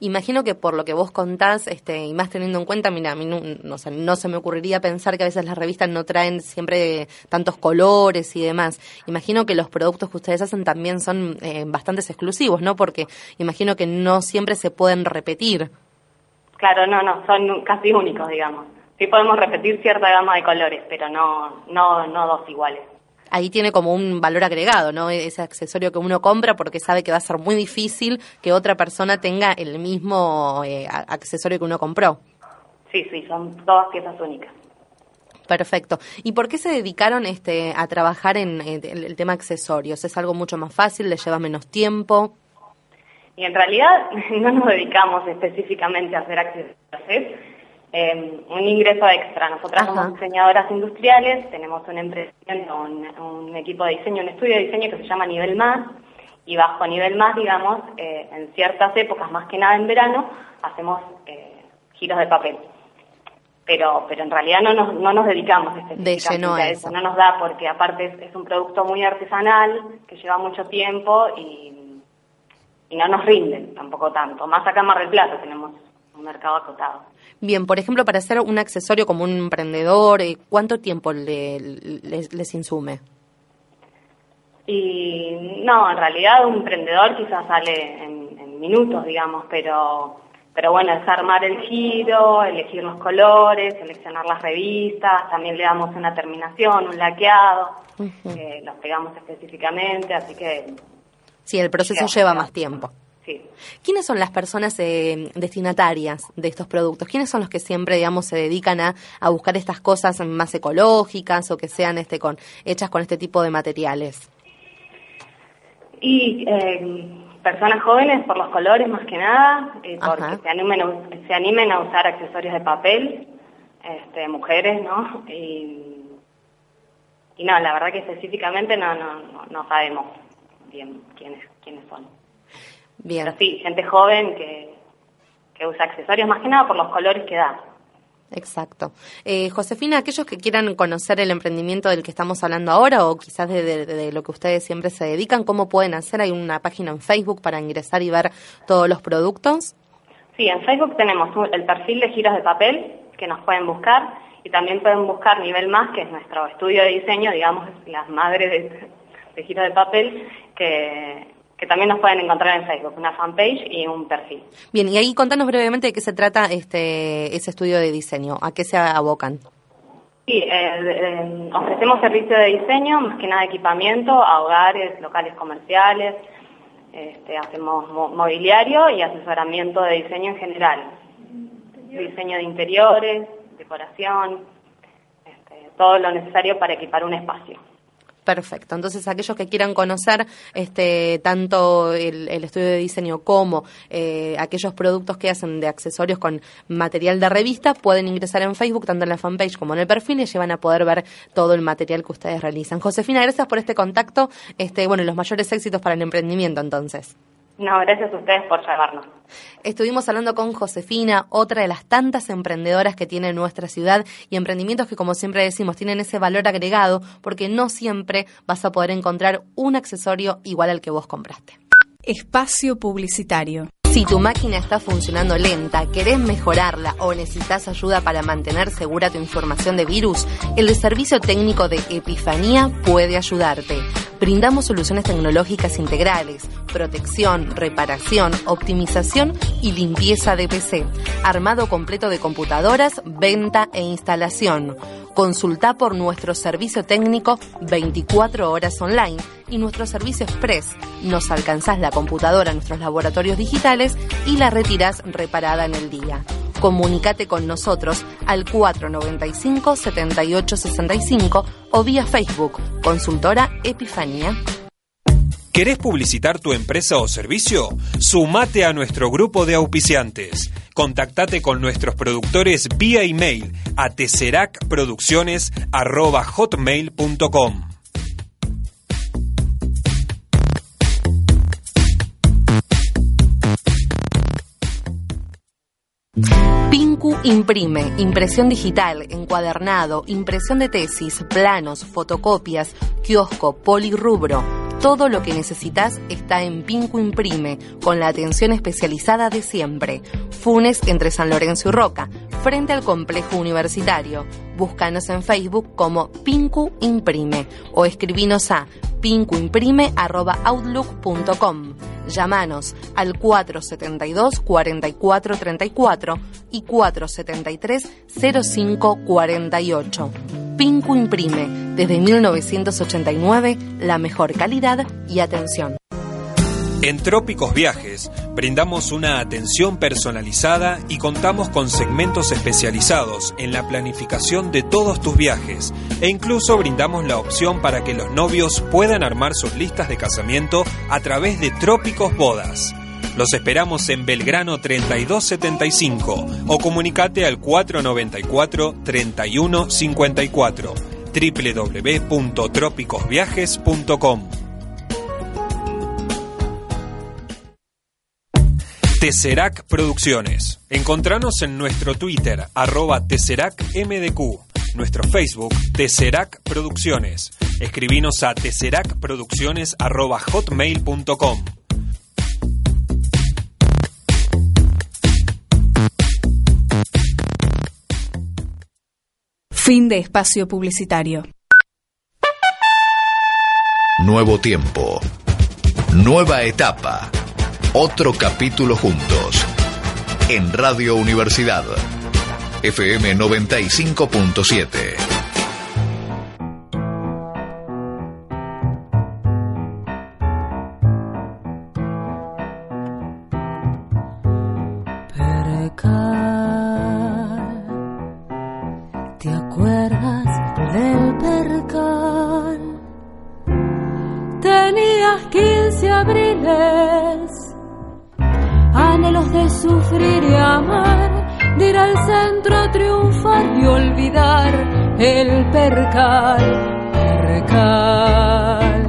Imagino que por lo que vos contás, este, y más teniendo en cuenta, mira, a mí no, no, no se me ocurriría pensar que a veces las revistas no traen siempre tantos colores y demás. Imagino que los productos que ustedes hacen también son eh, bastantes exclusivos, ¿no? Porque imagino que no siempre se pueden repetir. Claro, no, no, son casi únicos, digamos. Sí podemos repetir cierta gama de colores, pero no, no, no dos iguales. Ahí tiene como un valor agregado, ¿no? Ese accesorio que uno compra porque sabe que va a ser muy difícil que otra persona tenga el mismo eh, accesorio que uno compró. Sí, sí, son todas piezas únicas. Perfecto. ¿Y por qué se dedicaron este, a trabajar en eh, el, tema accesorios? ¿Es algo mucho más fácil? ¿Le lleva menos tiempo? Y en realidad no nos dedicamos específicamente a hacer accesorios, es eh, un ingreso extra. Nosotras somos diseñadoras industriales, tenemos un emprendimiento, un, un equipo de diseño, un estudio de diseño que se llama Nivel Más, y bajo Nivel Más, digamos, eh, en ciertas épocas, más que nada en verano, hacemos eh, giros de papel. Pero, pero en realidad no nos, no nos dedicamos específicamente lleno a a eso, no nos da porque aparte es, es un producto muy artesanal, que lleva mucho tiempo y, y no nos rinden tampoco tanto. Más acá en Mar del Plata tenemos un mercado acotado. Bien, por ejemplo, para hacer un accesorio como un emprendedor, eh, ¿cuánto tiempo le- les, les insume? Y no, en realidad un emprendedor quizás sale en, en minutos, digamos, pero, pero bueno, es armar el giro, elegir los colores, seleccionar las revistas, también le damos una terminación, un laqueado, eh, los pegamos específicamente, así que Sí, el proceso lleva más tiempo. Sí. ¿Quiénes son las personas eh, destinatarias de estos productos? ¿Quiénes son los que siempre, digamos, se dedican a, a buscar estas cosas más ecológicas o que sean este con hechas con este tipo de materiales? Y eh, personas jóvenes por los colores más que nada, eh, porque Ajá. se animen, a, se animen a usar accesorios de papel, este, mujeres, ¿no? Y, y no, la verdad que específicamente no, no, no, no sabemos bien quiénes, quiénes son. Bien. Pero sí, gente joven que, que usa accesorios más que nada por los colores que da. Exacto. Eh, Josefina, aquellos que quieran conocer el emprendimiento del que estamos hablando ahora o quizás de, de- de lo que ustedes siempre se dedican, ¿cómo pueden hacer? ¿Hay una página en Facebook para ingresar y ver todos los productos? Sí, en Facebook tenemos el perfil de giros de papel que nos pueden buscar y también pueden buscar Nivel Más, que es nuestro estudio de diseño, digamos, las madres de, de giros de papel, que, que también nos pueden encontrar en Facebook, una fanpage y un perfil. Bien, y ahí contanos brevemente de qué se trata este ese estudio de diseño, a qué se abocan. Sí, eh, eh, ofrecemos servicio de diseño, más que nada equipamiento a hogares, locales comerciales, este, hacemos mo- mobiliario y asesoramiento de diseño en general. Diseño de interiores, decoración, este, todo lo necesario para equipar un espacio. Perfecto. Entonces, aquellos que quieran conocer este tanto el, estudio de diseño como eh, aquellos productos que hacen de accesorios con material de revista, pueden ingresar en Facebook, tanto en la fanpage como en el perfil, y allí van a poder ver todo el material que ustedes realizan. Josefina, gracias por este contacto. Este, bueno, los mayores éxitos para el emprendimiento, entonces. No, gracias a ustedes por llamarnos. Estuvimos hablando con Josefina, otra de las tantas emprendedoras que tiene nuestra ciudad y emprendimientos que, como siempre decimos, tienen ese valor agregado porque no siempre vas a poder encontrar un accesorio igual al que vos compraste. Espacio Publicitario. Si tu máquina está funcionando lenta, querés mejorarla o necesitas ayuda para mantener segura tu información de virus, el servicio técnico de Epifanía puede ayudarte. Brindamos soluciones tecnológicas integrales, protección, reparación, optimización y limpieza de PC, armado completo de computadoras, venta e instalación. Consulta por nuestro servicio técnico 24 horas online y nuestro servicio express. Nos alcanzás la computadora en nuestros laboratorios digitales y la retirás reparada en el día. Comunicate con nosotros al 495-7865 o vía Facebook, consultora Epifanía. ¿Querés publicitar tu empresa o servicio? Sumate a nuestro grupo de auspiciantes. Contactate con nuestros productores vía email a tesseracproducciones.hotmail.com. Pinku imprime, impresión digital, encuadernado, impresión de tesis, planos, fotocopias, kiosco, polirrubro. Todo lo que necesitas está en Pinku Imprime, con la atención especializada de siempre. Funes entre San Lorenzo y Roca, frente al complejo universitario. Búscanos en Facebook como Pinku Imprime o escribinos a pincuimprime.outlook.com. Llámanos al 472-4434 y 473-0548. Pinku Imprime, desde 1989, la mejor calidad y atención. En Trópicos Viajes brindamos una atención personalizada y contamos con segmentos especializados en la planificación de todos tus viajes e incluso brindamos la opción para que los novios puedan armar sus listas de casamiento a través de Trópicos Bodas. Los esperamos en Belgrano 3275 o comunicate al 494 3154 www.trópicosviajes.com. Tesserac Producciones. Encontranos en nuestro Twitter, arroba tesseracmdq, nuestro Facebook, Tesserac Producciones. Escribinos a tesseracproducciones arroba hotmail.com. Fin de espacio publicitario. Nuevo tiempo. Nueva etapa. Otro capítulo juntos. En Radio Universidad. FM 95.7. amar, de ir al centro a triunfar y olvidar el percal, percal,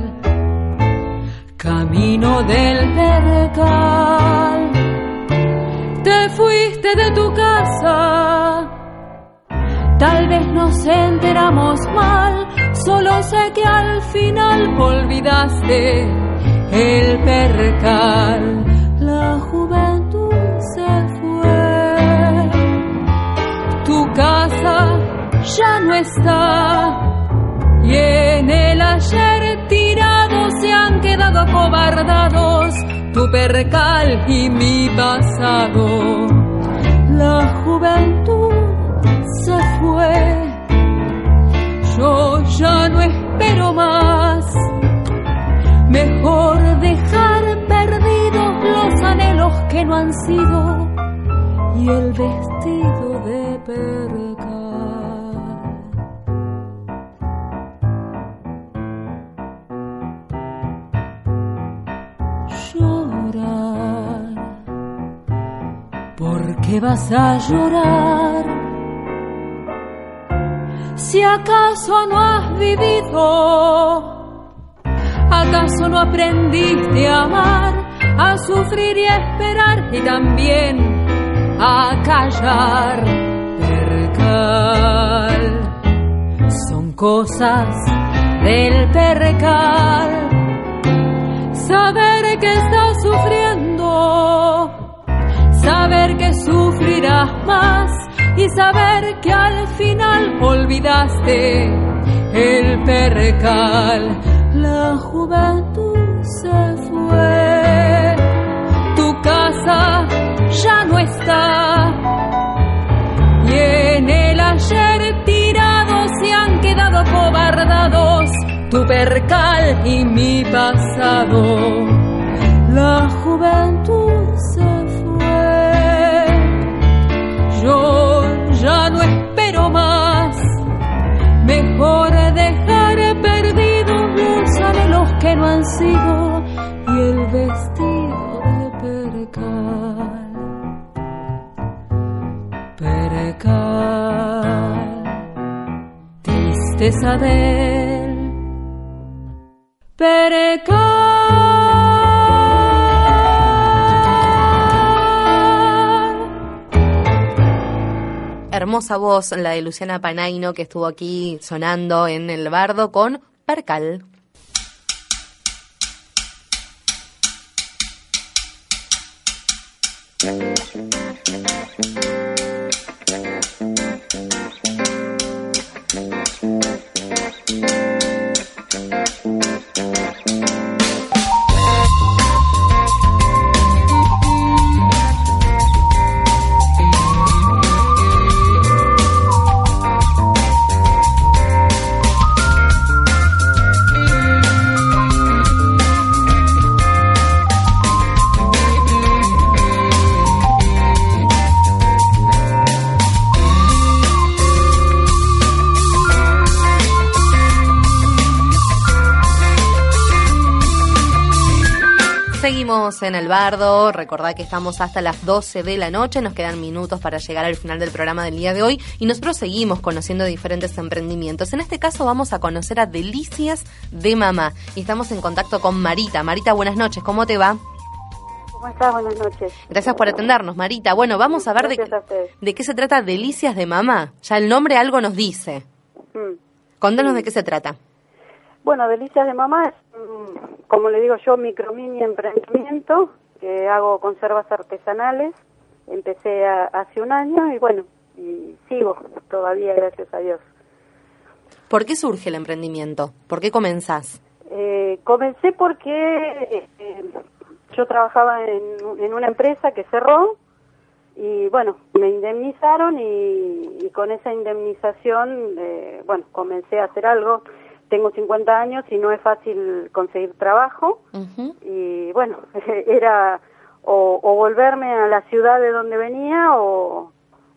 camino del percal. Te fuiste de tu casa, tal vez nos enteramos mal, solo sé que al final olvidaste el percal. La juventud ya no está, y en el ayer tirado se han quedado acobardados tu percal y mi pasado. La juventud se fue, yo ya no espero más. Mejor dejar perdidos los anhelos que no han sido y el vestido de percal. ¿Por qué vas a llorar? Si acaso no has vivido, acaso no aprendiste a amar, a sufrir y a esperar y también a callar. Percal, son cosas del percal. Saber que estás sufriendo saber que sufrirás más y saber que al final olvidaste el percal. La juventud se fue, tu casa ya no está y en el ayer tirado se han quedado cobardados tu percal y mi pasado. Tristeza del Hermosa voz, la de Luciana Panaino, que estuvo aquí sonando en el bardo con Percal. En el bardo, recordad que estamos hasta las 12 de la noche, nos quedan minutos para llegar al final del programa del día de hoy y nosotros seguimos conociendo diferentes emprendimientos. En este caso vamos a conocer a Delicias de Mamá y estamos en contacto con Marita. Marita, buenas noches, ¿cómo te va? ¿Cómo estás? Buenas noches. Gracias por atendernos, Marita. Bueno, vamos a ver de, a qué se trata Delicias de Mamá. Ya el nombre algo nos dice. Mm. Contanos de qué se trata. Bueno, Delicias de Mamá es, mm, como le digo yo, micro mini emprendimiento que hago conservas artesanales. Empecé a- hace un año y bueno, y sigo todavía, gracias a Dios. ¿Por qué surge el emprendimiento? ¿Por qué comenzás? Eh, comencé porque eh, yo trabajaba en, en una empresa que cerró y bueno, me indemnizaron y, y con esa indemnización, eh, bueno, comencé a hacer algo. Tengo 50 años y no es fácil conseguir trabajo y bueno, era o, o volverme a la ciudad de donde venía o,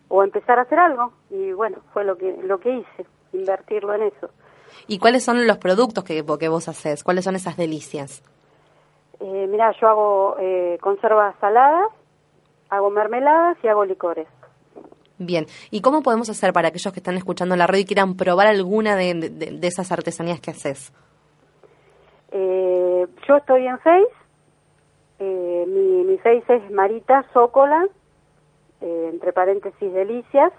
o empezar a hacer algo y bueno, fue lo que lo que hice, invertirlo en eso. ¿Y cuáles son los productos que, que vos haces? ¿Cuáles son esas delicias? Eh, mira, yo hago eh, conservas saladas, hago mermeladas y hago licores. Bien, ¿y cómo podemos hacer para aquellos que están escuchando la radio y quieran probar alguna de, de- esas artesanías que haces? Eh, yo estoy en Face, eh, mi, mi Face es Marita Zócola, eh, entre paréntesis delicias.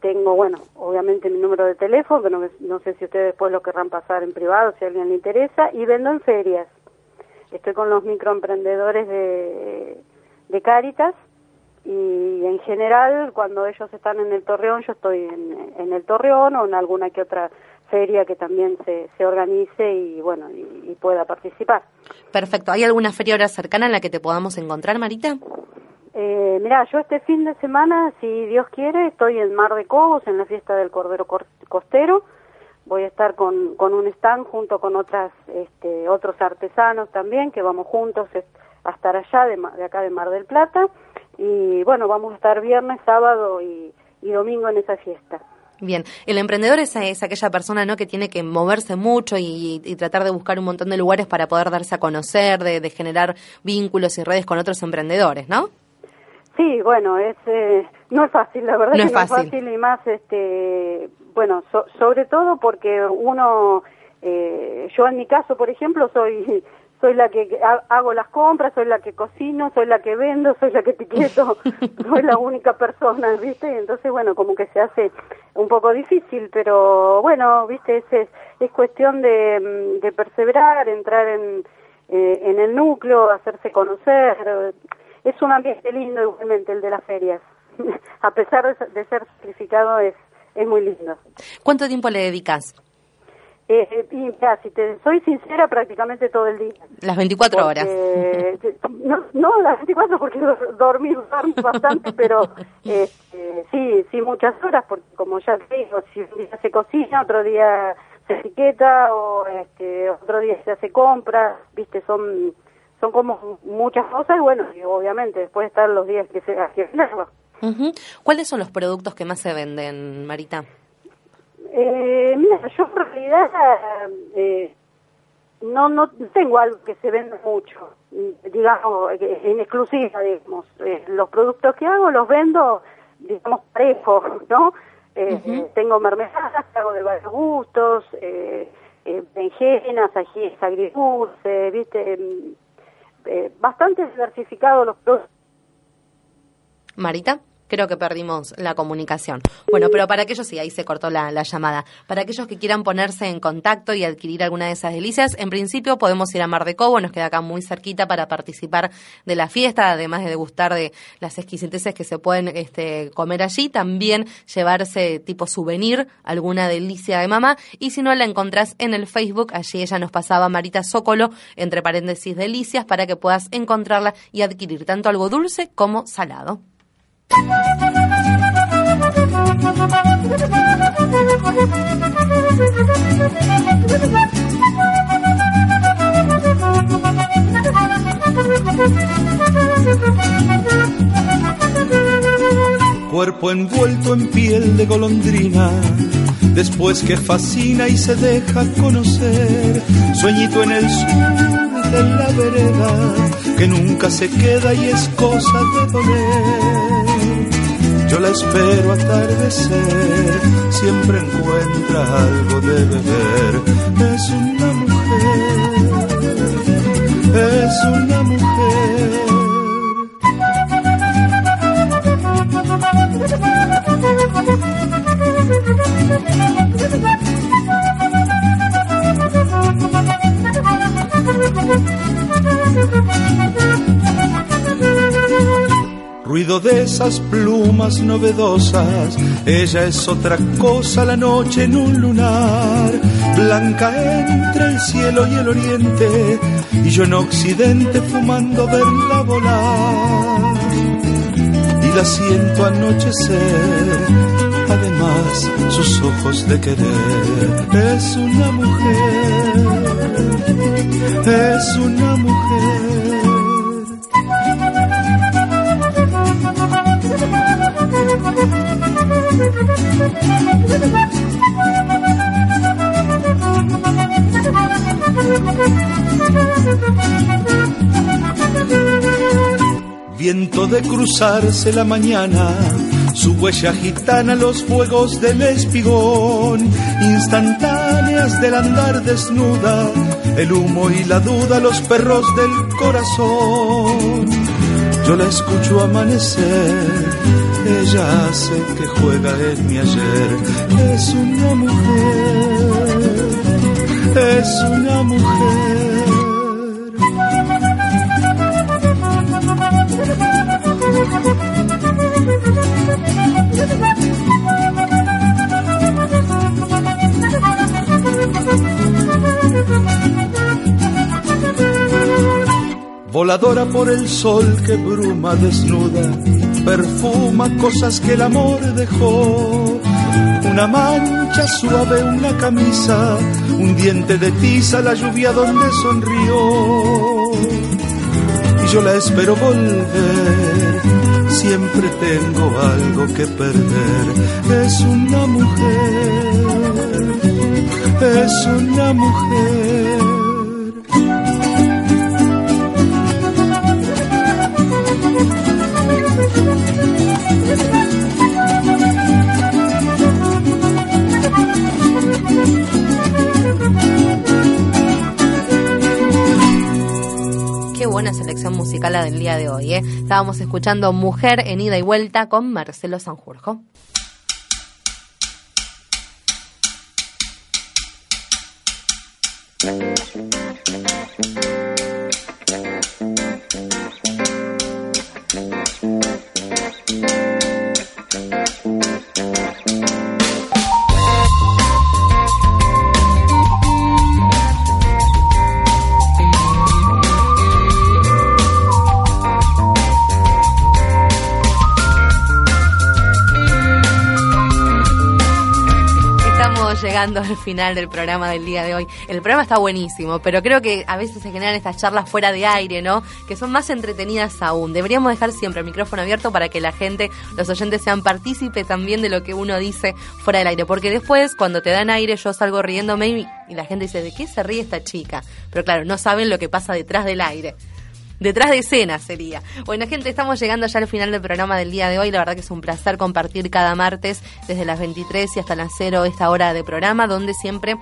Tengo, bueno, obviamente mi número de teléfono, que no, no sé si ustedes después lo querrán pasar en privado, si a alguien le interesa, y vendo en ferias. Estoy con los microemprendedores de, de Cáritas y en general cuando ellos están en el Torreón, yo estoy en, en el Torreón o en alguna que otra feria que también se, se organice y bueno, y, y pueda participar. Perfecto, ¿hay alguna feria ahora cercana en la que te podamos encontrar, Marita? Eh, mira, yo este fin de semana, si Dios quiere, estoy en Mar de Cobos, en la fiesta del Cordero Cor- Costero. Voy a estar con, con un stand junto con otras, este, otros artesanos también, que vamos juntos a estar allá, de, de acá de Mar del Plata. Y bueno, vamos a estar viernes, sábado y, y domingo en esa fiesta. Bien, el emprendedor es, es aquella persona ¿no? que tiene que moverse mucho y, y tratar de buscar un montón de lugares para poder darse a conocer, de, de generar vínculos y redes con otros emprendedores, ¿no? Sí, bueno, es eh, no es fácil, la verdad No que es no es fácil. fácil y más, este, bueno, so- sobre todo porque uno, eh, yo en mi caso, por ejemplo, soy soy la que ha- hago las compras, soy la que cocino, soy la que vendo, soy la que etiqueto, soy la única persona, ¿viste? Entonces, bueno, como que se hace un poco difícil, pero bueno, ¿viste? Es, es, es cuestión de, mm, de perseverar, entrar en, eh, en el núcleo, hacerse conocer. es un ambiente lindo igualmente el de las ferias. A pesar de, de ser sacrificado es, es muy lindo. ¿Cuánto tiempo le dedicas? Eh, y ya, si te soy sincera, prácticamente todo el día. Las 24 horas. Porque, no, no, las 24 porque do- dormir duermo bastante, pero eh, eh, sí, sí muchas horas, porque como ya te digo, si un día se cocina, otro día se etiqueta o este, otro día se hace compra, viste, son son como muchas cosas y bueno, y obviamente después están los días que se que venderlo. Ujú. ¿Cuáles son los productos que más se venden, Marita? Eh, mira, yo en realidad eh, no no tengo algo que se venda mucho, digamos, eh, en exclusiva, digamos. Eh, los productos que hago los vendo, digamos, parejos, ¿no? Eh, Tengo mermeladas, hago de varios gustos, eh, eh, berenjenas, ajíes agridulces, ¿viste? Mm, bastante diversificados los productos. Marita, creo que perdimos la comunicación. Bueno, pero para aquellos, sí, ahí se cortó la, la llamada. Para aquellos que quieran ponerse en contacto y adquirir alguna de esas delicias, en principio podemos ir a Mar de Cobo, nos queda acá muy cerquita para participar de la fiesta, además de degustar de las exquisiteces que se pueden este, comer allí, también llevarse tipo souvenir, alguna delicia de mamá, y si no la encontrás en el Facebook, allí ella nos pasaba Marita Zócolo, entre paréntesis delicias, para que puedas encontrarla y adquirir tanto algo dulce como salado. Cuerpo envuelto en piel de golondrina, después que fascina y se deja conocer. Sueñito en el sur de la vereda, que nunca se queda y es cosa de doler. Yo la espero atardecer, siempre encuentra algo de beber. Es una mujer, es una mujer. Ruido de esas plumas novedosas, ella es otra cosa la noche en un lunar, blanca entre el cielo y el oriente, y yo en occidente fumando verla volar, y la siento anochecer, además sus ojos de querer, es una mujer, es una mujer. De cruzarse la mañana, su huella gitana, los fuegos del espigón, instantáneas del andar desnuda, el humo y la duda, los perros del corazón. Yo la escucho amanecer, ella hace que juega en mi ayer. Es una mujer, es una mujer. Voladora por el sol que bruma desnuda, perfuma cosas que el amor dejó. Una mancha suave, una camisa, un diente de tiza, la lluvia donde sonrió. Y yo la espero volver, siempre tengo algo que perder. Es una mujer, es una mujer. Selección musical la del día de hoy, ¿eh? Estábamos escuchando Mujer en ida y vuelta con Marcelo Sanjurjo. Final del programa del día de hoy. El programa está buenísimo, pero creo que a veces se generan estas charlas fuera de aire, ¿no? Que son más entretenidas aún. Deberíamos dejar siempre el micrófono abierto para que la gente, los oyentes sean partícipes también de lo que uno dice fuera del aire. Porque después, cuando te dan aire, yo salgo riéndome y, y la gente dice, ¿de qué se ríe esta chica? Pero claro, no saben lo que pasa detrás del aire detrás de escena sería. Bueno, gente, estamos llegando ya al final del programa del día de hoy. La verdad que es un placer compartir cada martes desde las 23 y hasta las 0 esta hora de programa, donde siempre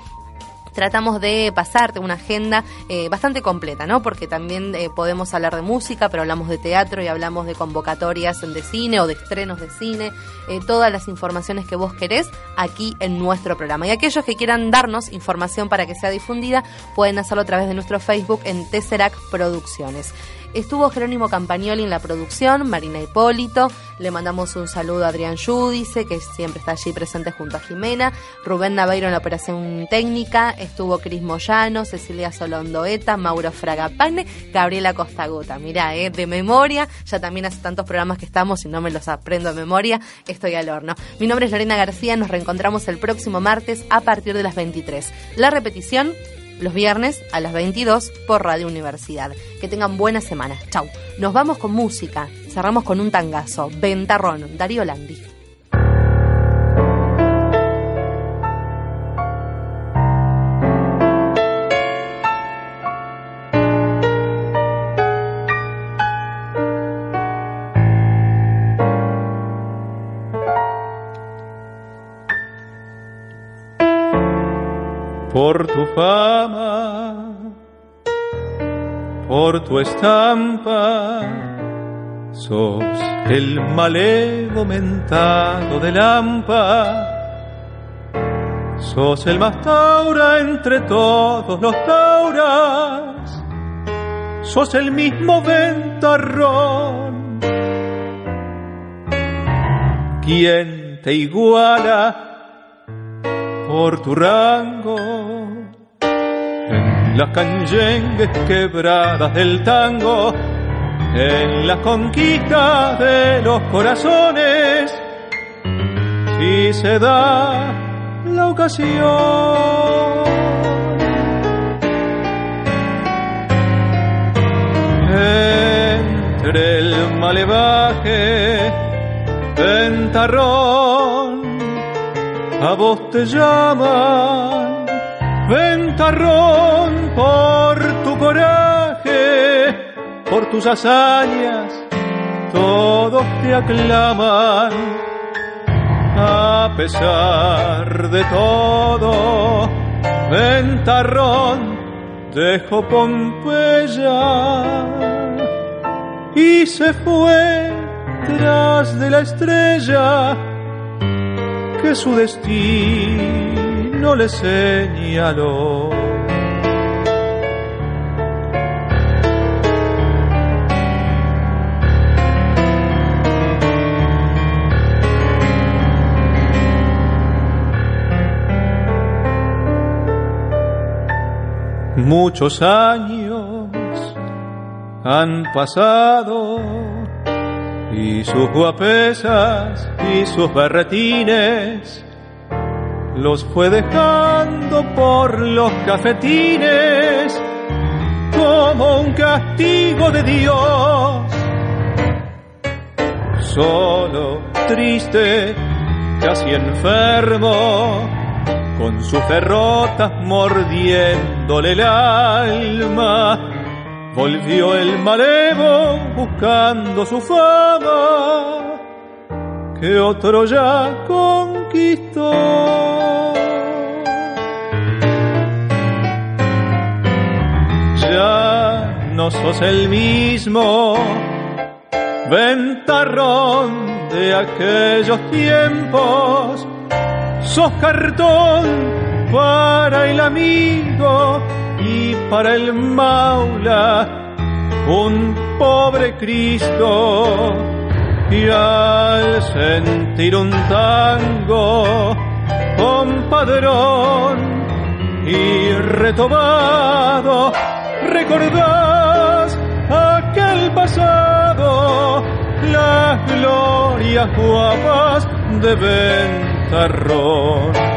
tratamos de pasarte una agenda eh, bastante completa, ¿no? Porque también eh, podemos hablar de música, pero hablamos de teatro y hablamos de convocatorias de cine o de estrenos de cine, eh, todas las informaciones que vos querés aquí en nuestro programa. Y aquellos que quieran darnos información para que sea difundida, pueden hacerlo a través de nuestro Facebook en Tesseract Producciones. Estuvo Jerónimo Campagnoli en la producción, Marina Hipólito, le mandamos un saludo a Adrián Yudice, que siempre está allí presente junto a Jimena, Rubén Naveiro en la operación técnica, estuvo Cris Moyano, Cecilia Solondoeta, Mauro Fragapane, Gabriela Costaguta. Mirá, eh, de memoria, ya también hace tantos programas que estamos y no me los aprendo de memoria, estoy al horno. Mi nombre es Lorena García, nos reencontramos el próximo martes a partir de las 23. La repetición los viernes a las 22 por Radio Universidad. Que tengan buena semana. Chau. Nos vamos con música. Cerramos con un tangazo. Ventarrón, Darío Landi. Fama, por tu estampa, sos el malevo mentado de Lampa, sos el más taura entre todos los tauras, sos el mismo ventarrón. ¿Quién te iguala? por tu rango. Las canyengues quebradas del tango, en la conquista de los corazones, si se da la ocasión. Entre el malevaje, ventarrón, a vos te llaman, ventarrón por tu coraje, por tus hazañas, todos te aclaman. A pesar de todo, ventarrón dejó Pompeya y se fue tras de la estrella que su destino le señaló. Muchos años han pasado y sus guapesas y sus berretines los fue dejando por los cafetines como un castigo de Dios. Solo, triste, casi enfermo, con sus derrotas mordiéndole el alma Volvió el malevo buscando su fama, que otro ya conquistó. Ya no sos el mismo ventarrón de aquellos tiempos, sos cartón para el amigo y para el maula un pobre Cristo y al sentir un tango compadrón y retomado recordás aquel pasado las glorias guapas de Ventarrón